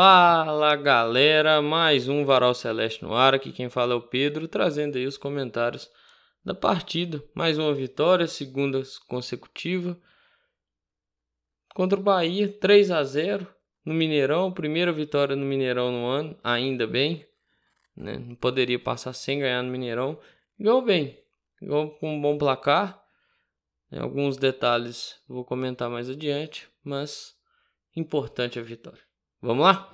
Fala galera, mais um Varal Celeste no ar. Aqui quem fala é o Pedro, trazendo aí os comentários da partida. Mais uma vitória, segunda consecutiva contra o Bahia, 3 a 0 no Mineirão. Primeira vitória no Mineirão no ano, ainda bem. Né? Não poderia passar sem ganhar no Mineirão. Ganhou bem, ganhou com um bom placar. Alguns detalhes vou comentar mais adiante, mas importante a vitória. Vamos lá?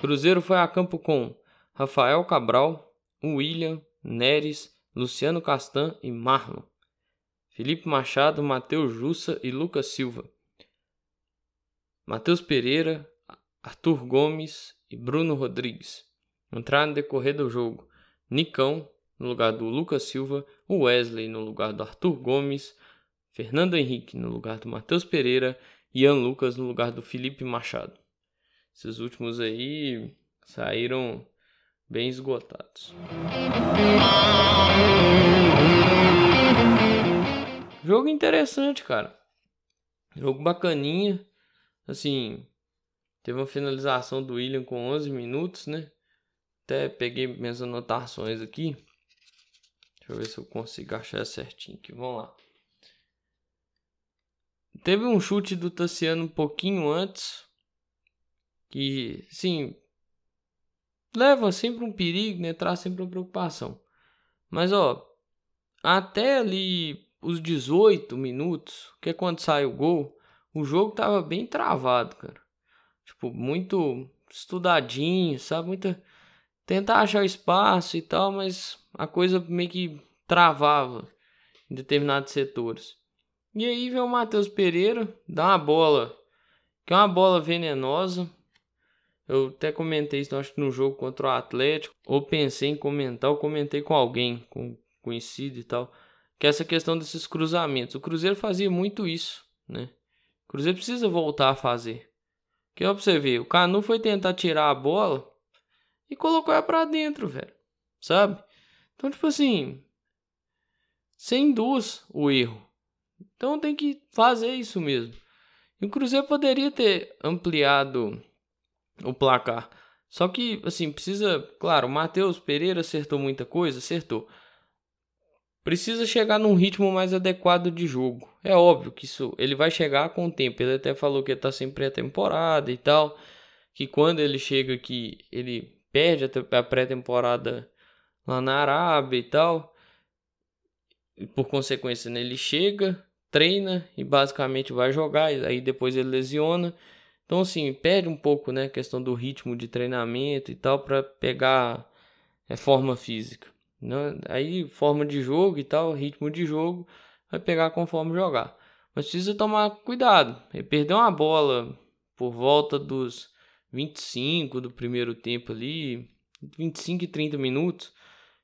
Cruzeiro foi a campo com Rafael Cabral, William, Neres, Luciano Castan e Marlon. Felipe Machado, Matheus Jussa e Lucas Silva. Matheus Pereira, Arthur Gomes e Bruno Rodrigues. Entraram no decorrer do jogo Nicão no lugar do Lucas Silva, Wesley no lugar do Arthur Gomes, Fernando Henrique no lugar do Matheus Pereira Ian Lucas no lugar do Felipe Machado. Esses últimos aí saíram bem esgotados. Jogo interessante, cara. Jogo bacaninha. Assim, teve uma finalização do William com 11 minutos, né? Até peguei minhas anotações aqui. Deixa eu ver se eu consigo achar certinho aqui. Vamos lá. Teve um chute do Tassiano um pouquinho antes. Que, sim, leva sempre um perigo, né? Traz sempre uma preocupação. Mas, ó, até ali os 18 minutos, que é quando sai o gol, o jogo tava bem travado, cara. Tipo, muito estudadinho, sabe? Muita. Tentar achar espaço e tal, mas a coisa meio que travava em determinados setores. E aí vem o Matheus Pereira, dá uma bola, que é uma bola venenosa. Eu até comentei isso, acho que no jogo contra o Atlético, ou pensei em comentar, ou comentei com alguém, com conhecido e tal, que é essa questão desses cruzamentos. O Cruzeiro fazia muito isso, né? O Cruzeiro precisa voltar a fazer. Que ó, pra você ver, o Canu foi tentar tirar a bola e colocou ela pra dentro, velho. Sabe? Então, tipo assim, sem induz o erro. Então tem que fazer isso mesmo. E o Cruzeiro poderia ter ampliado o placar. Só que, assim, precisa. Claro, o Matheus Pereira acertou muita coisa, acertou. Precisa chegar num ritmo mais adequado de jogo. É óbvio que isso ele vai chegar com o tempo. Ele até falou que está sem pré-temporada e tal. Que quando ele chega aqui, ele perde a pré-temporada lá na Arábia e tal. E por consequência, né, ele chega, treina e basicamente vai jogar, aí depois ele lesiona. Então, assim, perde um pouco, né, a questão do ritmo de treinamento e tal, para pegar é, forma física. Né? Aí, forma de jogo e tal, ritmo de jogo, vai pegar conforme jogar. Mas precisa tomar cuidado. Ele perdeu uma bola por volta dos 25 do primeiro tempo ali, 25 e 30 minutos,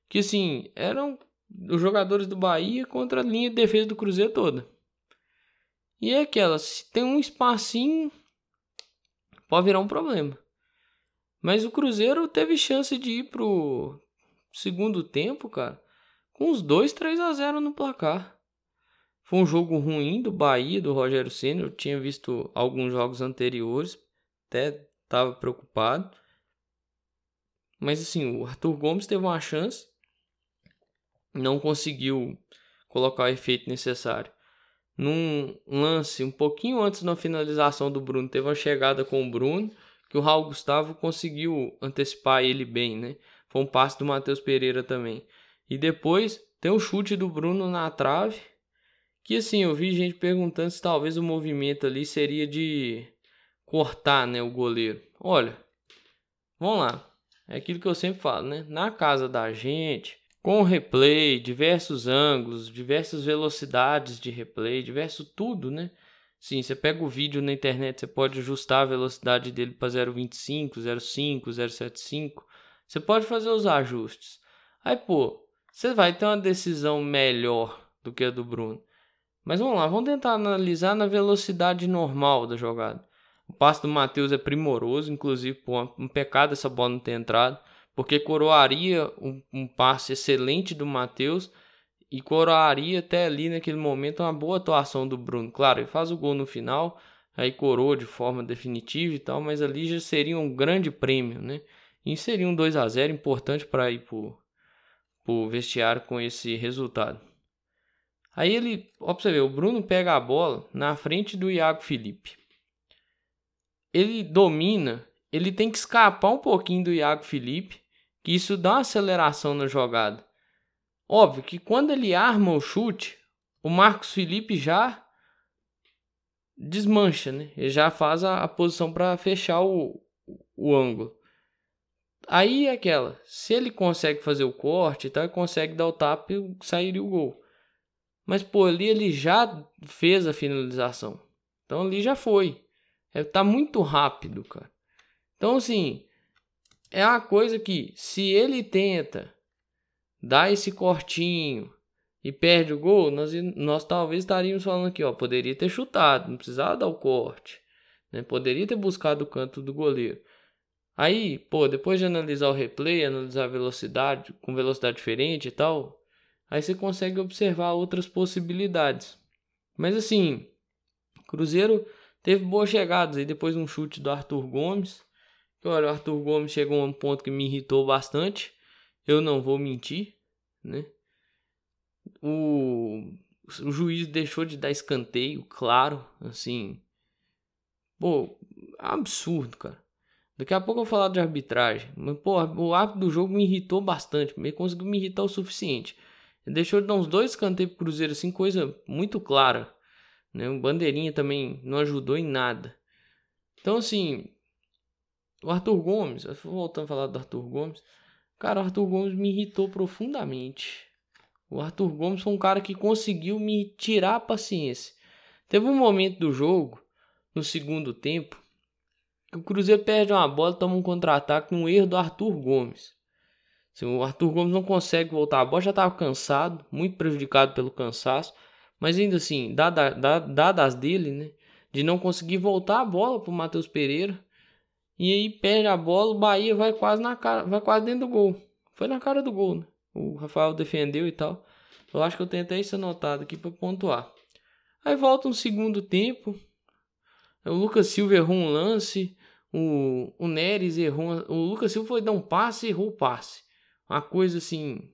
que assim, eram os jogadores do Bahia contra a linha de defesa do Cruzeiro toda. E é aquela, se tem um espacinho, pode virar um problema. Mas o Cruzeiro teve chance de ir pro segundo tempo, cara, com uns 2, 3 a 0 no placar. Foi um jogo ruim do Bahia, do Rogério Senna. Eu tinha visto alguns jogos anteriores, até estava preocupado. Mas assim, o Arthur Gomes teve uma chance, não conseguiu colocar o efeito necessário num lance um pouquinho antes da finalização do Bruno, teve uma chegada com o Bruno, que o Raul Gustavo conseguiu antecipar ele bem, né? Foi um passe do Matheus Pereira também. E depois tem o chute do Bruno na trave, que assim, eu vi gente perguntando se talvez o movimento ali seria de cortar, né, o goleiro. Olha, vamos lá. É aquilo que eu sempre falo, né? Na casa da gente, com replay, diversos ângulos, diversas velocidades de replay, diverso tudo, né? Sim, você pega o vídeo na internet, você pode ajustar a velocidade dele para 0.25, 0.5, 0.75. Você pode fazer os ajustes. Aí, pô, você vai ter uma decisão melhor do que a do Bruno. Mas vamos lá, vamos tentar analisar na velocidade normal da jogada. O passe do Matheus é primoroso, inclusive, pô, um pecado essa bola não ter entrado porque coroaria um, um passe excelente do Matheus e coroaria até ali naquele momento uma boa atuação do Bruno. Claro, ele faz o gol no final, aí coroa de forma definitiva e tal, mas ali já seria um grande prêmio, né? E seria um 2 a 0 importante para ir pro, pro vestiário com esse resultado. Aí ele, ver, o Bruno pega a bola na frente do Iago Felipe. Ele domina, ele tem que escapar um pouquinho do Iago Felipe, que isso dá uma aceleração na jogada. Óbvio que quando ele arma o chute, o Marcos Felipe já desmancha, né? Ele já faz a, a posição para fechar o, o ângulo. Aí é aquela, se ele consegue fazer o corte, então ele consegue dar o tapa e sair o gol. Mas pô, ali ele já fez a finalização. Então ali já foi. É, tá muito rápido, cara. Então assim, é uma coisa que se ele tenta dar esse cortinho e perde o gol, nós, nós talvez estaríamos falando aqui, ó, poderia ter chutado, não precisava dar o corte, né? Poderia ter buscado o canto do goleiro. Aí, pô, depois de analisar o replay, analisar a velocidade com velocidade diferente e tal, aí você consegue observar outras possibilidades. Mas assim, Cruzeiro teve boas chegadas aí depois um chute do Arthur Gomes. Olha, o Arthur Gomes chegou a um ponto que me irritou bastante. Eu não vou mentir, né? O, o juiz deixou de dar escanteio, claro, assim. Pô, absurdo, cara. Daqui a pouco eu vou falar de arbitragem. Mas, pô, o árbitro do jogo me irritou bastante. Ele conseguiu me irritar o suficiente. Deixou de dar uns dois canteiros pro Cruzeiro, assim, coisa muito clara. Né? O Bandeirinha também não ajudou em nada. Então, assim, o Arthur Gomes, voltando a falar do Arthur Gomes, cara, o Arthur Gomes me irritou profundamente. O Arthur Gomes foi um cara que conseguiu me tirar a paciência. Teve um momento do jogo, no segundo tempo, que o Cruzeiro perde uma bola, toma um contra-ataque, um erro do Arthur Gomes. Assim, o Arthur Gomes não consegue voltar a bola, já estava cansado, muito prejudicado pelo cansaço, mas ainda assim, dadas, dadas dele, né, de não conseguir voltar a bola para o Matheus Pereira, e aí perde a bola, o Bahia vai quase na cara, vai quase dentro do gol. Foi na cara do gol, né? O Rafael defendeu e tal. Eu acho que eu tenho até isso anotado aqui para pontuar. Aí volta um segundo tempo. O Lucas Silva errou um lance. O, o Neres errou. O Lucas Silva foi dar um passe e errou o passe. Uma coisa assim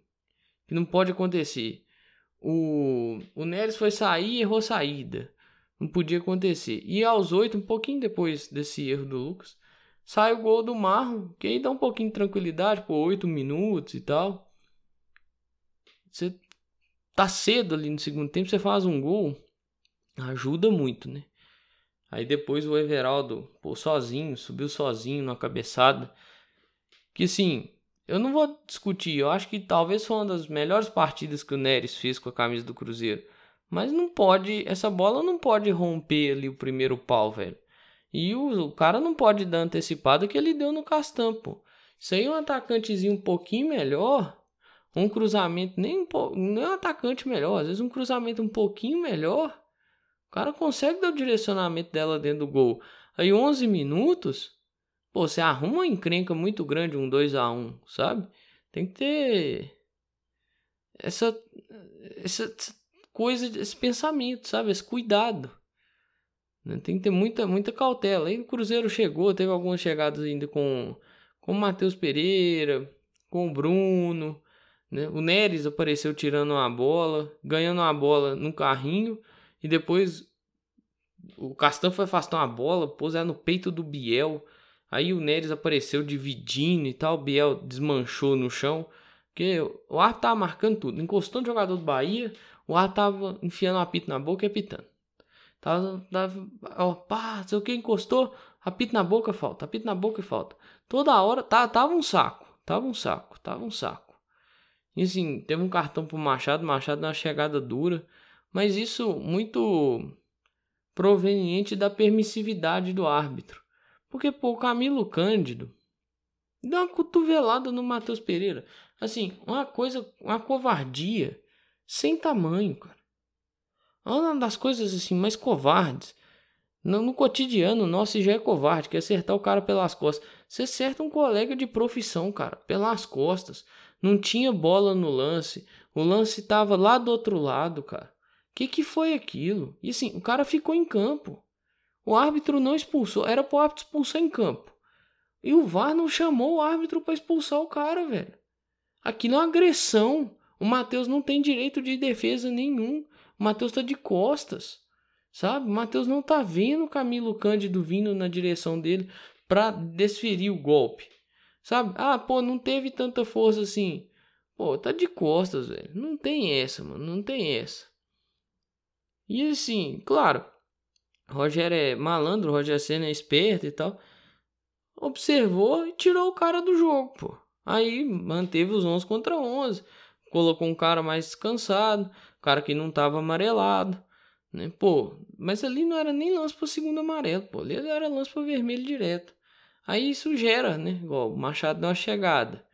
que não pode acontecer. O, o Neres foi sair e errou saída. Não podia acontecer. E aos oito, um pouquinho depois desse erro do Lucas, sai o gol do Marlon, que aí dá um pouquinho de tranquilidade, por 8 minutos e tal. Você tá cedo ali no segundo tempo, você faz um gol, ajuda muito, né? Aí depois o Everaldo, pô, sozinho, subiu sozinho na cabeçada. Que assim, eu não vou discutir, eu acho que talvez foi uma das melhores partidas que o Neres fez com a camisa do Cruzeiro. Mas não pode, essa bola não pode romper ali o primeiro pau, velho. E o, o cara não pode dar antecipado que ele deu no Castan, pô. Isso aí um atacantezinho um pouquinho melhor, um cruzamento nem um, nem um atacante melhor, às vezes um cruzamento um pouquinho melhor, o cara consegue dar o direcionamento dela dentro do gol. Aí 11 minutos, pô, você arruma uma encrenca muito grande, um 2 a 1 sabe? Tem que ter essa, essa coisa, esse pensamento, sabe? Esse cuidado. Né? Tem que ter muita, muita cautela. Aí o Cruzeiro chegou, teve algumas chegadas ainda com, com o Matheus Pereira, com o Bruno. Né? O Neres apareceu tirando uma bola, ganhando uma bola no carrinho. E depois o Castan foi afastar uma bola, pôs ela no peito do Biel. Aí o Neres apareceu dividindo e tal. O Biel desmanchou no chão. Porque o árbitro tava marcando tudo. Encostou no jogador do Bahia, o árbitro tava enfiando o apito na boca e apitando. Tava, tava, ó, pá, sei o que, encostou, apito na boca, falta, apito na boca e falta. Toda hora, tá, tava um saco, tava um saco, tava um saco. E assim, teve um cartão pro Machado, Machado na chegada dura, mas isso muito proveniente da permissividade do árbitro. Porque, pô, o Camilo Cândido deu uma cotovelada no Matheus Pereira. Assim, uma coisa, uma covardia sem tamanho, cara. É uma das coisas assim mais covardes. No, no cotidiano nosso já é covarde, que é acertar o cara pelas costas. Você acerta um colega de profissão, cara, pelas costas. Não tinha bola no lance. O lance tava lá do outro lado, cara. Que que foi aquilo? E assim, o cara ficou em campo. O árbitro não expulsou, era pro árbitro expulsar em campo. E o VAR não chamou o árbitro para expulsar o cara, velho. Aquilo é agressão. O Matheus não tem direito de defesa nenhum. O Matheus tá de costas. Sabe? O Matheus não tá vendo o Camilo Cândido vindo na direção dele para desferir o golpe. Sabe? Ah, pô, não teve tanta força assim. Pô, tá de costas, velho. Não tem essa, mano. Não tem essa. E assim, claro, Rogério é malandro, Rogério Senna é esperto e tal. Observou e tirou o cara do jogo, pô. Aí manteve os 11 contra 11. Colocou um cara mais descansado, um cara que não tava amarelado, né? Pô, mas ali não era nem lance pro segundo amarelo, pô. Ali era lance pro vermelho direto. Aí isso gera, né? Igual o Machado deu uma chegada.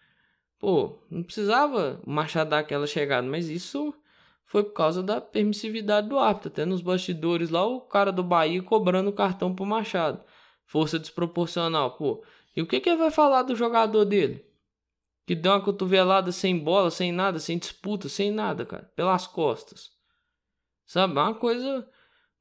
Pô, não precisava o Machado dar aquela chegada, mas isso foi por causa da permissividade do árbitro. Até nos bastidores lá, o cara do Bahia cobrando o cartão pro Machado. Força desproporcional, pô. E o que, que ele vai falar do jogador dele? Que deu uma cotovelada sem bola, sem nada, sem disputa, sem nada, cara. Pelas costas. Sabe? É uma coisa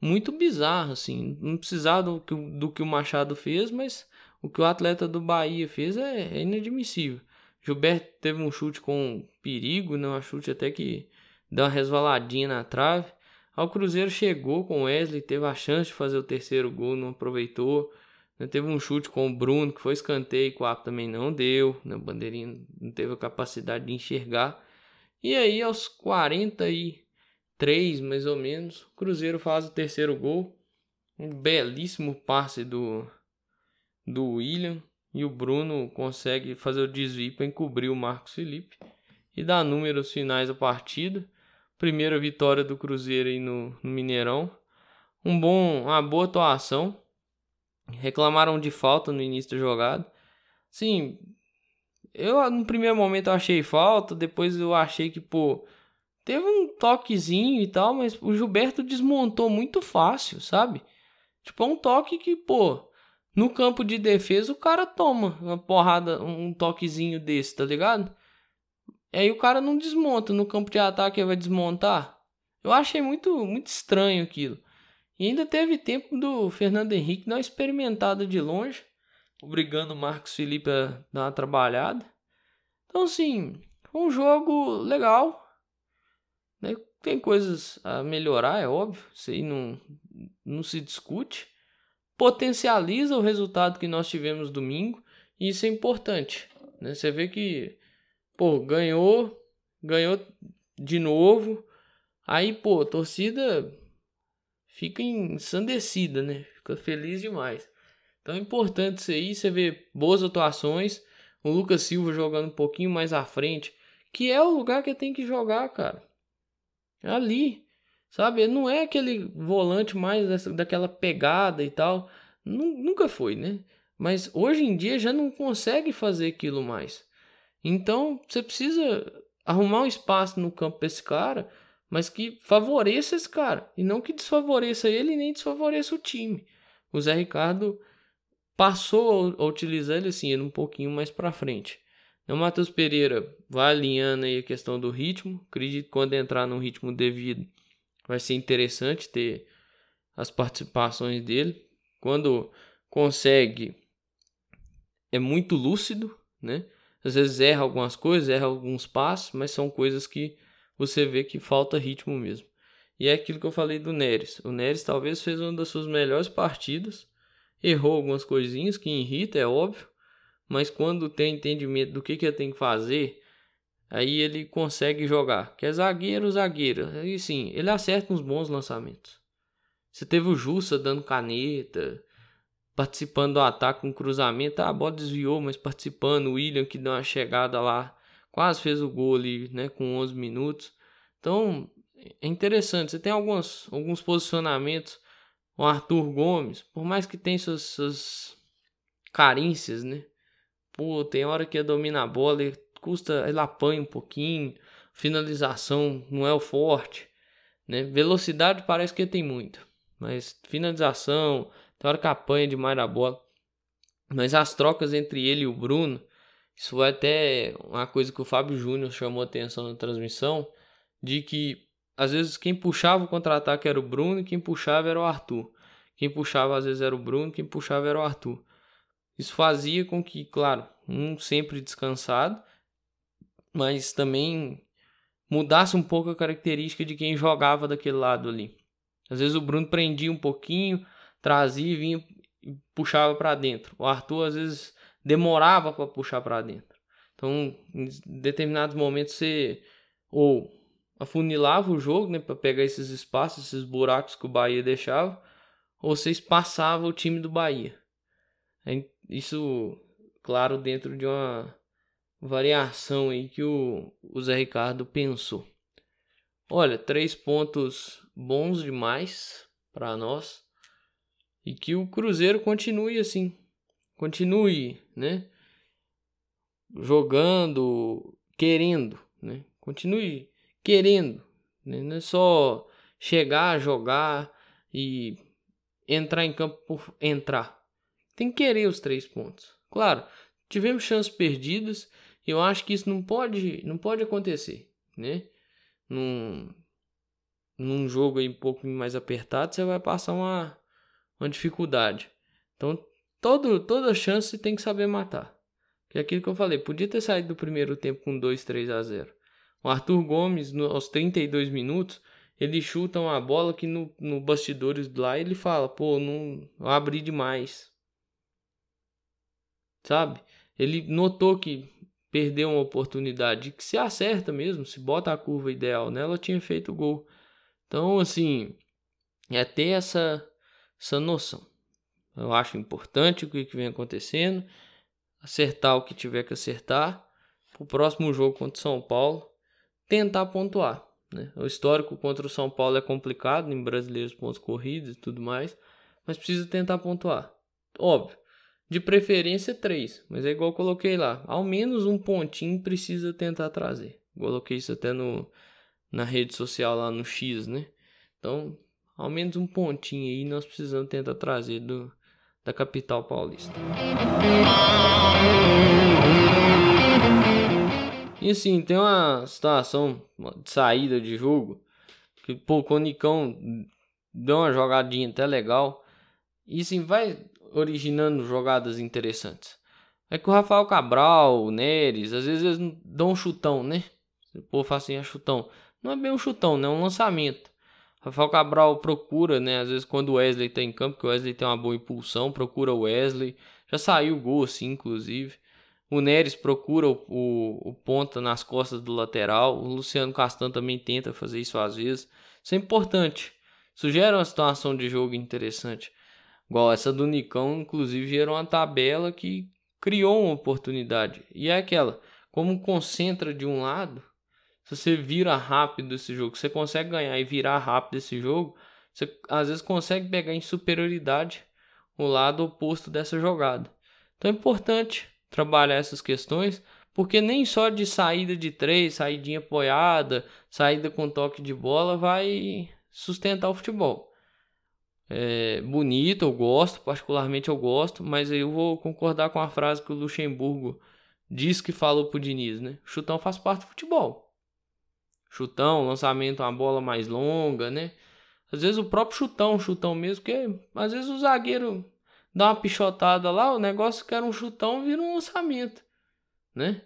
muito bizarra, assim. Não precisava do que, do que o Machado fez, mas o que o atleta do Bahia fez é, é inadmissível. Gilberto teve um chute com perigo, né? Um chute até que deu uma resvaladinha na trave. Ao Cruzeiro chegou com o Wesley, teve a chance de fazer o terceiro gol, não aproveitou. Né? Teve um chute com o Bruno, que foi escanteio, que o Apo também não deu. Né? O Bandeirinha não teve a capacidade de enxergar. E aí, aos 43, mais ou menos, o Cruzeiro faz o terceiro gol. Um belíssimo passe do, do William. E o Bruno consegue fazer o desvio para encobrir o Marcos Felipe. E dar números finais à partida. Primeira vitória do Cruzeiro aí no, no Mineirão. Um bom, uma boa atuação reclamaram de falta no início da jogada. Sim, eu no primeiro momento eu achei falta, depois eu achei que, pô, teve um toquezinho e tal, mas o Gilberto desmontou muito fácil, sabe? Tipo, é um toque que, pô, no campo de defesa o cara toma uma porrada, um toquezinho desse, tá ligado? E aí o cara não desmonta, no campo de ataque ele vai desmontar. Eu achei muito, muito estranho aquilo. E ainda teve tempo do Fernando Henrique dar uma experimentada de longe, obrigando o Marcos Felipe a dar uma trabalhada. Então, assim, um jogo legal. Né? Tem coisas a melhorar, é óbvio, isso aí não, não se discute. Potencializa o resultado que nós tivemos domingo, e isso é importante. Né? Você vê que, pô, ganhou, ganhou de novo. Aí, pô, torcida fica ensandecida, né? Fica feliz demais. Então é importante isso aí, você vê boas atuações, o Lucas Silva jogando um pouquinho mais à frente, que é o lugar que tem que jogar, cara. Ali, sabe? Não é aquele volante mais dessa, daquela pegada e tal. Nunca foi, né? Mas hoje em dia já não consegue fazer aquilo mais. Então você precisa arrumar um espaço no campo para esse cara mas que favoreça esse cara e não que desfavoreça ele nem desfavoreça o time. O Zé Ricardo passou a utilizar ele assim, um pouquinho mais para frente. O Matheus Pereira vai alinhando aí a questão do ritmo. Acredito que quando entrar no ritmo devido vai ser interessante ter as participações dele. Quando consegue é muito lúcido, né? Às vezes erra algumas coisas, erra alguns passos, mas são coisas que você vê que falta ritmo mesmo. E é aquilo que eu falei do Neres. O Neres talvez fez uma das suas melhores partidas, errou algumas coisinhas que irrita, é óbvio, mas quando tem entendimento do que, que ele tem que fazer, aí ele consegue jogar. Que é zagueiro, zagueiro. Aí sim, ele acerta uns bons lançamentos. Você teve o Jussa dando caneta, participando do ataque com cruzamento. Ah, a bola desviou, mas participando. O William que deu uma chegada lá quase fez o gol ali, né, com 11 minutos. Então, é interessante. Você tem alguns, alguns posicionamentos. O Arthur Gomes, por mais que tenha suas, suas carências, né? Pô, tem hora que domina a bola, ele custa, ele apanha um pouquinho. Finalização não é o forte, né? Velocidade parece que tem muito, mas finalização, tem hora que apanha demais a bola. Mas as trocas entre ele e o Bruno, isso foi até uma coisa que o Fábio Júnior chamou atenção na transmissão. de que às vezes quem puxava o contra-ataque era o Bruno e quem puxava era o Arthur. Quem puxava às vezes era o Bruno, quem puxava era o Arthur. Isso fazia com que, claro, um sempre descansado, mas também mudasse um pouco a característica de quem jogava daquele lado ali. Às vezes o Bruno prendia um pouquinho, trazia e vinha e puxava para dentro. O Arthur às vezes demorava para puxar para dentro. Então, em determinados momentos você ou afunilava o jogo, né, para pegar esses espaços, esses buracos que o Bahia deixava, ou você espaçava o time do Bahia. Isso, claro, dentro de uma variação aí que o, o Zé Ricardo pensou. Olha, três pontos bons demais para nós e que o Cruzeiro continue assim, continue, né? Jogando, querendo, né? Continue querendo, né? não é só chegar, jogar e entrar em campo por entrar. Tem que querer os três pontos. Claro, tivemos chances perdidas eu acho que isso não pode, não pode acontecer, né? Num, num jogo aí um pouco mais apertado, você vai passar uma, uma dificuldade. Então, todo, toda chance tem que saber matar. Que é aquilo que eu falei, podia ter saído do primeiro tempo com 2, 3 a 0. O Arthur Gomes, no, aos 32 minutos, ele chuta uma bola que no, no bastidores lá ele fala, pô, não abri demais. Sabe? Ele notou que perdeu uma oportunidade que se acerta mesmo, se bota a curva ideal nela, tinha feito o gol. Então, assim, é ter essa, essa noção. Eu acho importante o que vem acontecendo, acertar o que tiver que acertar. O próximo jogo contra o São Paulo, tentar pontuar. Né? O histórico contra o São Paulo é complicado, em brasileiros pontos corridos e tudo mais, mas precisa tentar pontuar. Óbvio, de preferência três, mas é igual eu coloquei lá. Ao menos um pontinho precisa tentar trazer. Coloquei isso até no, na rede social lá no X, né? Então, ao menos um pontinho aí nós precisamos tentar trazer do, da capital paulista. E assim, tem uma situação de saída de jogo que pô, o Nicão deu uma jogadinha até legal. E assim, vai originando jogadas interessantes. É que o Rafael Cabral, o Neres, às vezes eles dão um chutão, né? O povo fala assim, é chutão. Não é bem um chutão, né? É um lançamento. Rafael Cabral procura, né? Às vezes quando o Wesley tá em campo, que o Wesley tem uma boa impulsão, procura o Wesley. Já saiu o gol, assim, inclusive. O Neres procura o, o, o, ponta nas costas do lateral. O Luciano Castan também tenta fazer isso às vezes. Isso é importante. Isso gera uma situação de jogo interessante. Igual essa do Nicão, inclusive, gerou uma tabela que criou uma oportunidade. E é aquela, como concentra de um lado, se você vira rápido esse jogo, você consegue ganhar e virar rápido esse jogo, você às vezes consegue pegar em superioridade o lado oposto dessa jogada. Então é importante trabalhar essas questões, porque nem só de saída de três, saída apoiada, saída com toque de bola vai sustentar o futebol é, bonito, eu gosto, particularmente eu gosto, mas eu vou concordar com a frase que o Luxemburgo disse que falou pro Diniz, né? Chutão faz parte do futebol. Chutão, lançamento, uma bola mais longa, né? Às vezes o próprio chutão, chutão mesmo, que às vezes o zagueiro dá uma pichotada lá, o negócio que era um chutão vira um lançamento, né?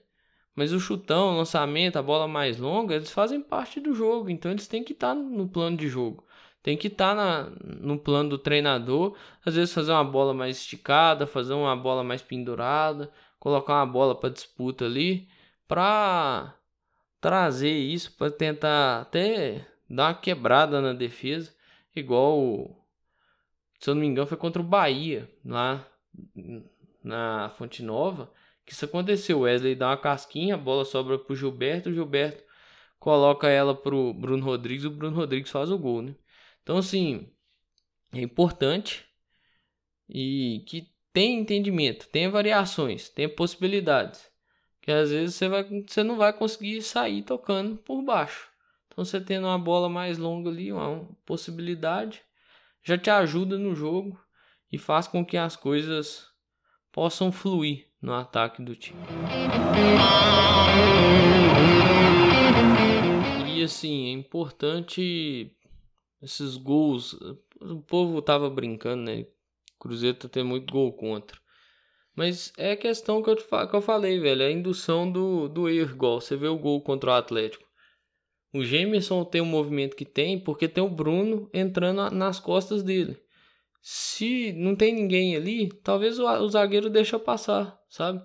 Mas o chutão, o lançamento, a bola mais longa, eles fazem parte do jogo, então eles têm que estar no plano de jogo. Tem que estar tá no plano do treinador, às vezes fazer uma bola mais esticada, fazer uma bola mais pendurada, colocar uma bola para disputa ali, para trazer isso, para tentar até dar uma quebrada na defesa, igual, se eu não me engano, foi contra o Bahia, lá na Fonte Nova, que isso aconteceu. O Wesley dá uma casquinha, a bola sobra pro Gilberto, o Gilberto coloca ela pro Bruno Rodrigues, o Bruno Rodrigues faz o gol, né? Então, assim, é importante e que tem entendimento, tem variações, tem possibilidades. Que às vezes você, vai, você não vai conseguir sair tocando por baixo. Então, você tendo uma bola mais longa ali, uma possibilidade, já te ajuda no jogo e faz com que as coisas possam fluir no ataque do time. E assim, é importante esses gols. O povo tava brincando, né? Cruzeiro tá tendo muito gol contra. Mas é a questão que eu, que eu falei, velho. É a indução do, do erro, igual. Você vê o gol contra o Atlético. O Gemerson tem o movimento que tem porque tem o Bruno entrando nas costas dele. Se não tem ninguém ali, talvez o, o zagueiro deixa passar, sabe?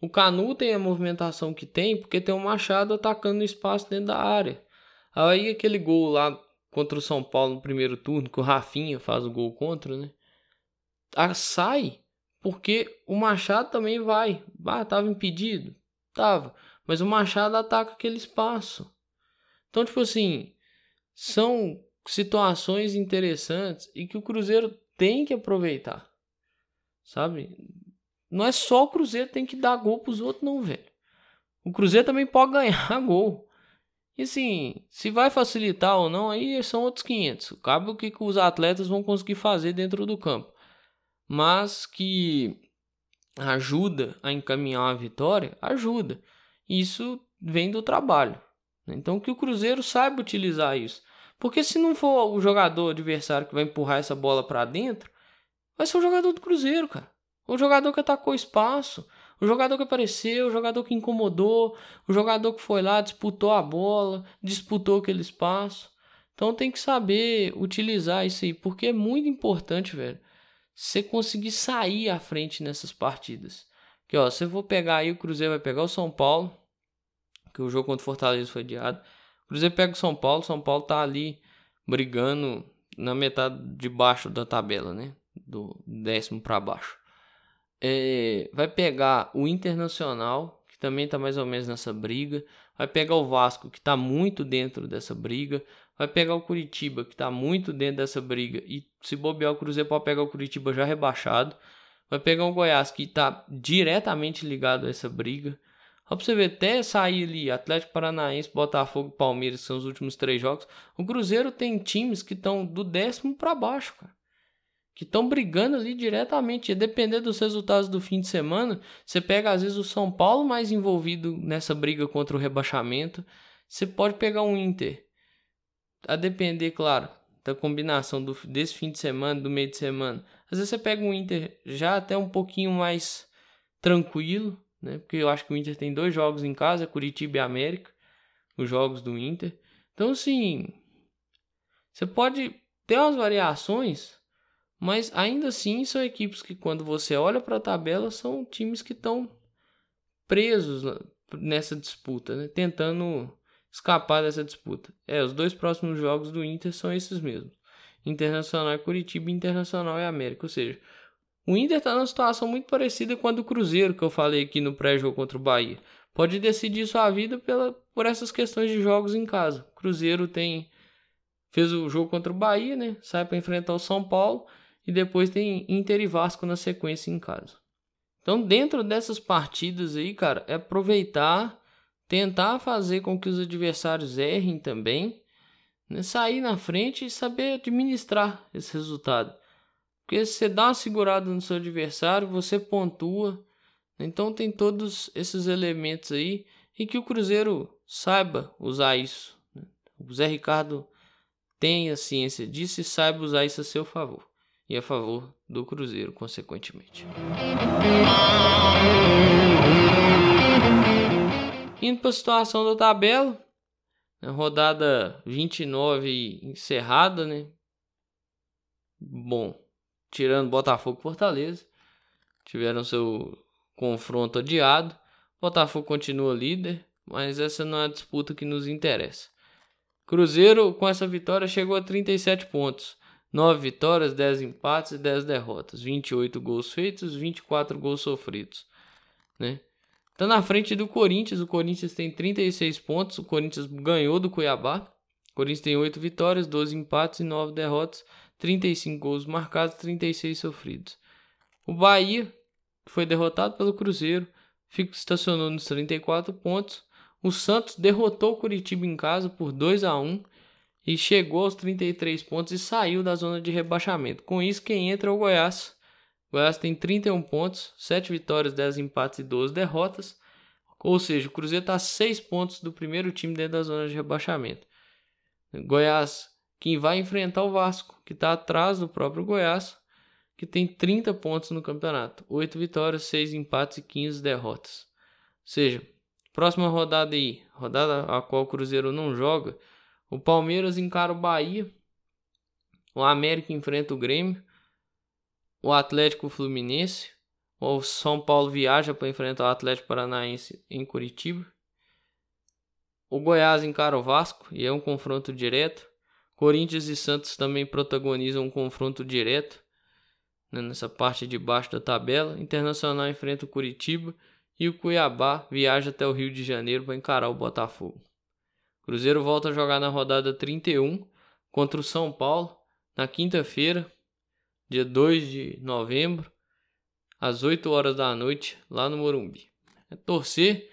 O Canu tem a movimentação que tem porque tem o Machado atacando o espaço dentro da área. Aí aquele gol lá contra o São Paulo no primeiro turno, que o Rafinha faz o gol contra, né? Ah, sai porque o Machado também vai. Ah, tava impedido? Tava. Mas o Machado ataca aquele espaço. Então, tipo assim, são situações interessantes e que o Cruzeiro tem que aproveitar. Sabe? Não é só o Cruzeiro tem que dar gol pros outros, não, velho. O Cruzeiro também pode ganhar gol. E assim, se vai facilitar ou não, aí são outros 500. Cabe o que os atletas vão conseguir fazer dentro do campo. Mas que ajuda a encaminhar a vitória, ajuda. Isso vem do trabalho. Então que o Cruzeiro saiba utilizar isso. Porque se não for o jogador adversário que vai empurrar essa bola para dentro, vai ser o jogador do Cruzeiro, cara. O jogador que atacou espaço, o jogador que apareceu, o jogador que incomodou, o jogador que foi lá, disputou a bola, disputou aquele espaço. Então tem que saber utilizar isso aí, porque é muito importante, velho. Você conseguir sair à frente nessas partidas. Que ó, eu vou pegar aí, o Cruzeiro vai pegar o São Paulo, que o jogo contra o Fortaleza foi adiado. O Cruzeiro pega o São Paulo, São Paulo tá ali brigando na metade de baixo da tabela, né? Do décimo para baixo. É, vai pegar o Internacional, que também tá mais ou menos nessa briga. Vai pegar o Vasco, que tá muito dentro dessa briga. Vai pegar o Curitiba, que tá muito dentro dessa briga. E se bobear o Cruzeiro, pode pegar o Curitiba já rebaixado. Vai pegar o Goiás, que tá diretamente ligado a essa briga. Só pra você ver, até sair ali, Atlético Paranaense, Botafogo e Palmeiras, que são os últimos três jogos. O Cruzeiro tem times que estão do décimo para baixo, cara. Que estão brigando ali diretamente. E depender dos resultados do fim de semana, você pega às vezes o São Paulo mais envolvido nessa briga contra o rebaixamento. Você pode pegar um Inter. A depender, claro, da combinação do, desse fim de semana, do meio de semana. Às vezes você pega um Inter já até um pouquinho mais tranquilo né? Porque eu acho que o Inter tem dois jogos em casa, Curitiba e América, os jogos do Inter. Então, assim, você pode ter umas variações, mas ainda assim são equipes que quando você olha para a tabela são times que estão presos nessa disputa, né? Tentando escapar dessa disputa. É, os dois próximos jogos do Inter são esses mesmos. Internacional é Curitiba, Internacional é América, ou seja, o Inter está numa situação muito parecida com a do Cruzeiro, que eu falei aqui no pré-jogo contra o Bahia. Pode decidir sua vida pela, por essas questões de jogos em casa. O Cruzeiro tem fez o jogo contra o Bahia, né? Sai para enfrentar o São Paulo e depois tem Inter e Vasco na sequência em casa. Então, dentro dessas partidas aí, cara, é aproveitar, tentar fazer com que os adversários errem também, né? sair na frente e saber administrar esse resultado. Porque se você dá uma segurada no seu adversário, você pontua. Então tem todos esses elementos aí e que o Cruzeiro saiba usar isso. Né? O Zé Ricardo tem a ciência disso e saiba usar isso a seu favor. E a favor do Cruzeiro, consequentemente. Indo para a situação da tabela, rodada 29 encerrada, né? Bom, tirando Botafogo e Fortaleza, tiveram seu confronto adiado. Botafogo continua líder, mas essa não é a disputa que nos interessa. Cruzeiro, com essa vitória, chegou a 37 pontos. 9 vitórias, 10 empates e 10 derrotas. 28 gols feitos, 24 gols sofridos. Né? Tá na frente do Corinthians. O Corinthians tem 36 pontos. O Corinthians ganhou do Cuiabá. O Corinthians tem 8 vitórias, 12 empates e 9 derrotas. 35 gols marcados, 36 sofridos. O Bahia foi derrotado pelo Cruzeiro, fica, estacionou nos 34 pontos. O Santos derrotou o Curitiba em casa por 2 a 1 e chegou aos 33 pontos e saiu da zona de rebaixamento. Com isso, quem entra é o Goiás. Goiás tem 31 pontos, 7 vitórias, 10 empates e 12 derrotas. Ou seja, o Cruzeiro está a 6 pontos do primeiro time dentro da zona de rebaixamento. Goiás, quem vai enfrentar o Vasco, que está atrás do próprio Goiás, que tem 30 pontos no campeonato. 8 vitórias, 6 empates e 15 derrotas. Ou seja, próxima rodada aí, rodada a qual o Cruzeiro não joga, o Palmeiras encara o Bahia, o América enfrenta o Grêmio, o Atlético Fluminense, o São Paulo viaja para enfrentar o Atlético Paranaense em Curitiba. O Goiás encara o Vasco e é um confronto direto. Corinthians e Santos também protagonizam um confronto direto né, nessa parte de baixo da tabela. Internacional enfrenta o Curitiba e o Cuiabá viaja até o Rio de Janeiro para encarar o Botafogo. Cruzeiro volta a jogar na rodada 31 contra o São Paulo na quinta-feira, dia 2 de novembro, às 8 horas da noite, lá no Morumbi. É torcer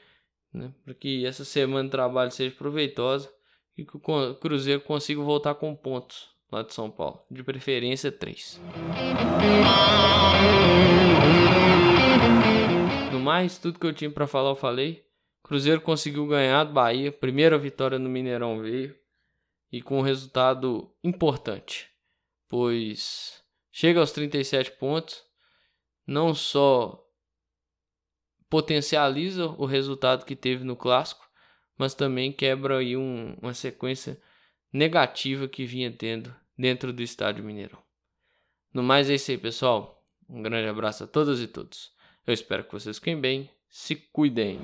né, para que essa semana de trabalho seja proveitosa e que o Cruzeiro consiga voltar com pontos lá de São Paulo, de preferência 3. No mais, tudo que eu tinha para falar eu falei. Cruzeiro conseguiu ganhar do Bahia, primeira vitória no Mineirão veio e com um resultado importante, pois chega aos 37 pontos, não só potencializa o resultado que teve no clássico, mas também quebra aí um, uma sequência negativa que vinha tendo dentro do estádio Mineirão. No mais é isso aí, pessoal. Um grande abraço a todas e todos. Eu espero que vocês fiquem bem. Se cuidem.